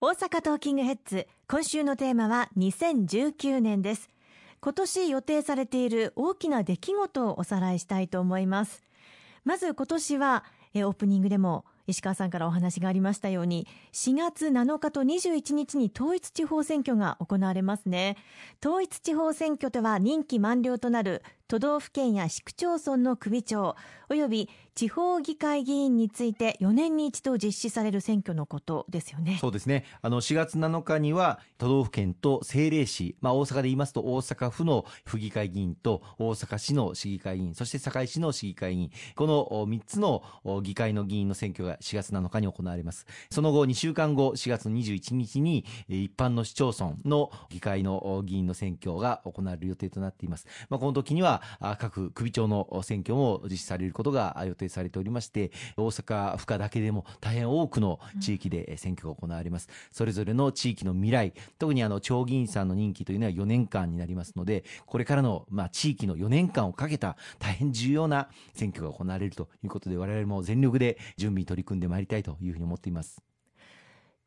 大阪トーキングヘッズ今週のテーマは2019年です。今年予定されている大きな出来事をおさらいしたいと思います。まず今年はオープニングでも石川さんからお話がありましたように4月7日と21日に統一地方選挙が行われますね。統一地方選挙とは任期満了となる都道府県や市区町村の首長および地方議会議員について4年に一度実施される選挙のことですよね。そうですね。あの4月7日には都道府県と政令市、まあ、大阪で言いますと大阪府の府議会議員と大阪市の市議会議員そして堺市の市議会議員この3つの議会の議員の選挙が4月7日に行われます。その後2週間後4月21日に一般の市町村の議会の議員の選挙が行われる予定となっています、まあ、この時には各首長の選挙も実施されることが予定されておりまして大阪府下だけでも大変多くの地域で選挙が行われます、それぞれの地域の未来特にあの町議員さんの任期というのは4年間になりますのでこれからのまあ地域の4年間をかけた大変重要な選挙が行われるということで我々も全力で準備に取り組んでまいりたいというふうに思っています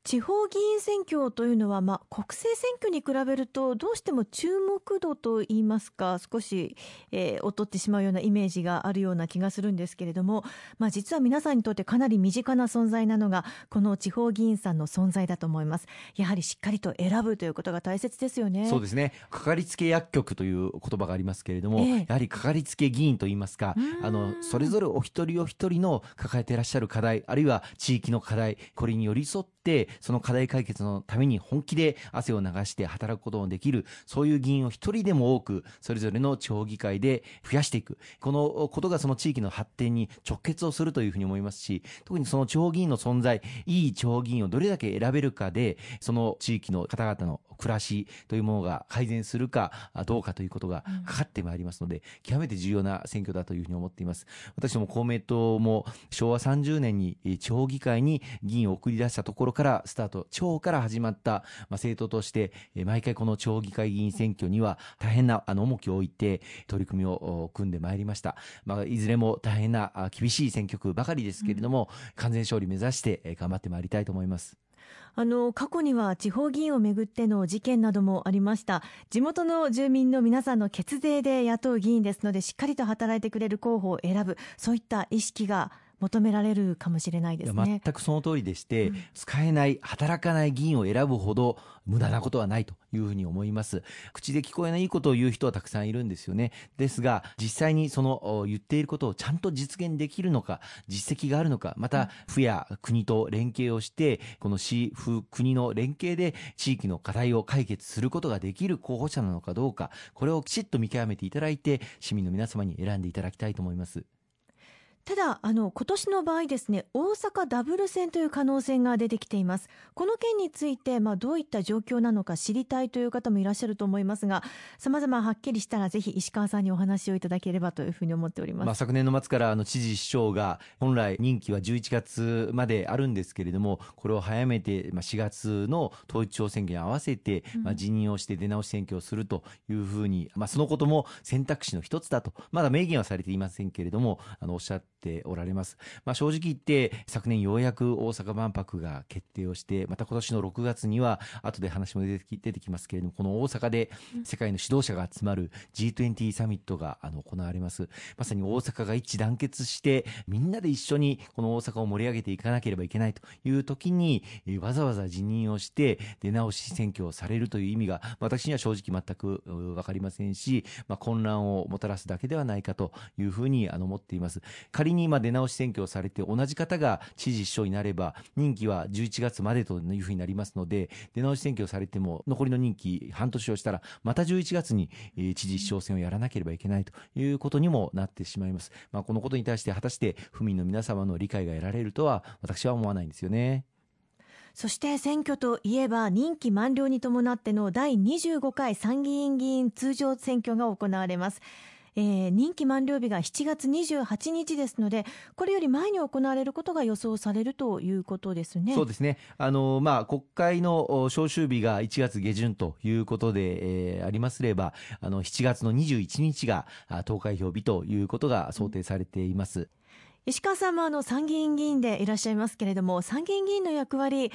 地方議員選挙というのは、まあ、国政選挙に比べるとどうしても注目度といいますか少し、えー、劣ってしまうようなイメージがあるような気がするんですけれども、まあ、実は皆さんにとってかなり身近な存在なのがこの地方議員さんの存在だと思います。やはりしっかりと選ぶということが大切ですよね。そうですね。かかりつけ薬局という言葉がありますけれども、えー、やはりかかりつけ議員といいますかあのそれぞれお一人お一人の抱えていらっしゃる課題あるいは地域の課題これに寄り添ってその課題解決のために本気で汗を流して働くことのできるそういう議員を一人でも多くそれぞれの町議会で増やしていく。このことがその地域の発展に直結をするというふうに思いますし特にその町議員の存在いい町議員をどれだけ選べるかでその地域の方々の暮らしというものが改善するかどうかということがかかってまいりますので、うん、極めて重要な選挙だというふうに思っています。私ども公明党も昭和30年に町議会に議員を送り出したところからスタート町から始まった、まあ、政党として、毎回この町議会議員選挙には大変なあの重きを置いて取り組みを組んでまいりました。まあ、いずれも大変な厳しい選挙区ばかりですけれども、うん、完全勝利目指して頑張ってまいりたいと思います。あの過去には地方議員をめぐっての事件などもありました地元の住民の皆さんの血税で雇う議員ですのでしっかりと働いてくれる候補を選ぶそういった意識が求められるかもしれないですね。全くその通りでして、うん、使えない働かない議員を選ぶほど無駄なことはないというふうに思います。口で聞こえないことを言う人はたくさんいるんですよね。ですが実際にその言っていることをちゃんと実現できるのか実績があるのかまた府や国と連携をしてこの市府国の連携で地域の課題を解決することができる候補者なのかどうかこれをきちっと見極めていただいて市民の皆様に選んでいただきたいと思いますただあの今年の場合ですね大阪ダブル選という可能性が出てきています。この件について、まあ、どういった状況なのか知りたいという方もいらっしゃると思いますがさまざまはっきりしたらぜひ石川さんにお話をいただければというふうに思っております、まあ、昨年の末からあの知事市長が本来任期は11月まであるんですけれどもこれを早めて、まあ、4月の統一地方選挙に合わせて、まあ、辞任をして出直し選挙をするというふうに、まあ、そのことも選択肢の一つだと。まだ明言はされていませんけれどもあのおっしゃっておられます。まあ、正直言って昨年ようやく大阪万博が決定をしてまた今年の6月には後で話も出てき出てきますけれどもこの大阪で世界の指導者が集まる G20 サミットがあの行われます。まさに大阪が一致団結してみんなで一緒にこの大阪を盛り上げていかなければいけないという時にわざわざ辞任をして出直し選挙をされるという意味が私には正直全く分かりませんし、まあ、混乱をもたらすだけではないかというふうにあの思っています。仮に今出直し選挙をされて同じ方が知事市長になれば任期は11月までというふうになりますので出直し選挙をされても残りの任期半年をしたらまた11月に知事市長選をやらなければいけないということにもなってしまいます、まあ、このことに対して果たして府民の皆様の理解が得られるとは私は思わないんですよね。そして選挙といえば任期満了に伴っての第25回参議院議員通常選挙が行われます。えー、任期満了日が7月28日ですのでこれより前に行われることが予想されるということですね。そうですねあの、まあ、国会の召集日が1月下旬ということで、えー、ありますればあの7月の21日が投開票日ということが想定されています。うん石川さんもあの参議院議員でいらっしゃいますけれども参議院議員の役割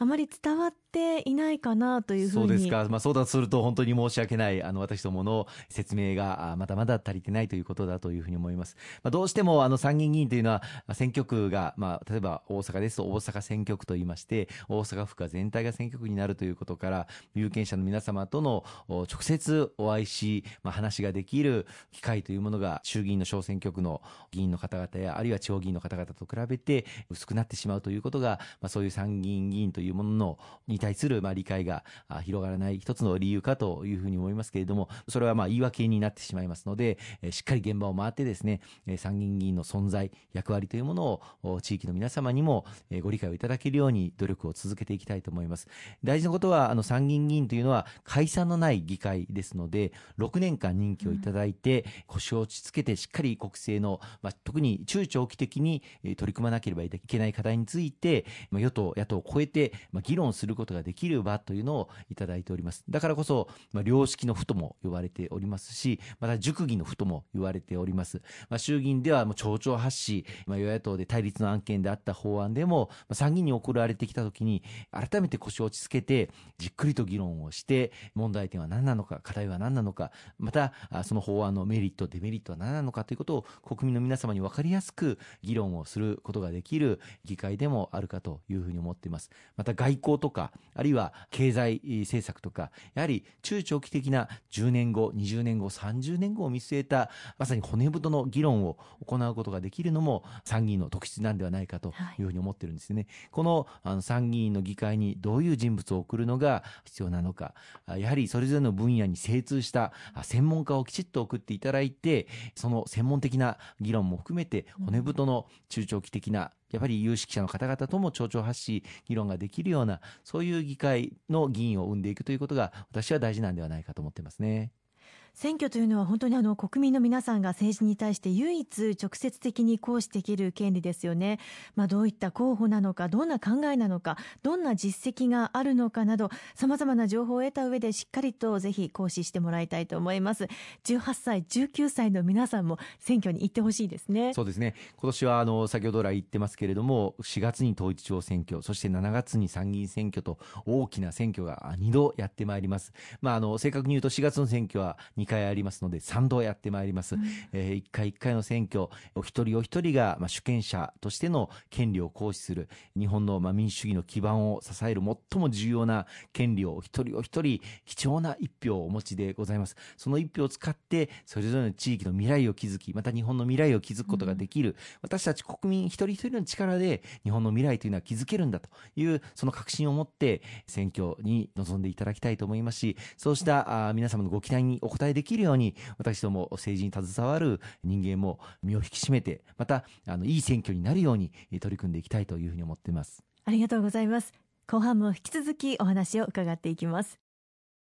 あまり伝わっていないかなというふうに。そうですか、まあ、そうだとすると本当に申し訳ないあの私どもの説明がまだまだ足りてないということだというふうに思います、まあ、どうしてもあの参議院議員というのは選挙区が、まあ、例えば大阪です。と大阪選挙区といいまして大阪府が全体が選挙区になるということから有権者の皆様との直接お会いし、まあ、話ができる機会というものが衆議院の小選挙区の議員の方々やあるいは地方議員の方々と比べて薄くなってしまうということが、まあ、そういう参議院議員というもののに対するまあ理解が広がらない一つの理由かというふうに思いますけれどもそれはまあ言い訳になってしまいますのでしっかり現場を回ってですね参議院議員の存在役割というものを地域の皆様にもご理解をいただけるように努力を続けていきたいと思います。大事なことはあの参議院議員というのは解散のない議会ですので6年間任期をいただいて腰を落ち着けてしっかり国政の、まあ、特に中長期的に取り組まなければいけない課題について、まあ、与党野党を超えて、まあ、議論することができる場というのをいただいております。だからこそ、まあ、良識の府とも呼ばれておりますしまた熟議の府とも言われております、まあ、衆議院ではもう町長発し、まあ、与野党で対立の案件であった法案でも、まあ、参議院に送られてきたときに改めて腰を落ち着けてじっくりと議論をして問題点は何なのか課題は何なのかまたその法案のメリットデメリットは何なのかということを国民の皆様に分かりやすく議論をすることができる議会でもあるかというふうに思っています。また外交とかあるいは経済政策とかやはり中長期的な10年後20年後30年後を見据えたまさに骨太の議論を行うことができるのも参議院の特質なんではないかとい。うふうに思ってるんですね、はい、このあの参議院の議会にどういう人物を送るのが必要なのかやはりそれぞれの分野に精通した専門家をきちっと送っていただいてその専門的な議論も含めて骨太の中長期的なやっぱり有識者の方々とも町長発し議論ができるようなそういう議会の議員を生んでいくということが私は大事なんではないかと思ってますね。選挙というのは本当にあの国民の皆さんが政治に対して唯一直接的に行使できる権利ですよね。まあ、どういった候補なのか、どんな考えなのか、どんな実績があるのかなど、様々な情報を得た上でしっかりとぜひ行使してもらいたいと思います。18歳、19歳の皆さんも選挙に行ってほしいですね。そうですね。今年はあの先ほど来言ってますけれども、4月に統一地方選挙、そして7月に参議院選挙と大きな選挙が2度やってまいります。まあ、あの正確に言うと4月の選挙は2回ありますので3度やってまいります、うん、えー、1回1回の選挙お一人お一人が、まあ、主権者としての権利を行使する。日本の、まあ、民主主義の基盤を支える最も重要な権利をお一人お一人貴重な一票をお持ちでございます。その一票を使ってそれぞれの地域の未来を築きまた日本の未来を築くことができる、うん、私たち国民一人一人の力で日本の未来というのは築けるんだというその確信を持って選挙に臨んでいただきたいと思いますしそうしたあ皆様のご期待にお応えできるように私ども政治に携わる人間も身を引き締めてまたあのいい選挙になるように取り組んでいきたいというふうに思っています。ありがとうございます。後半も引き続きお話を伺っていきます。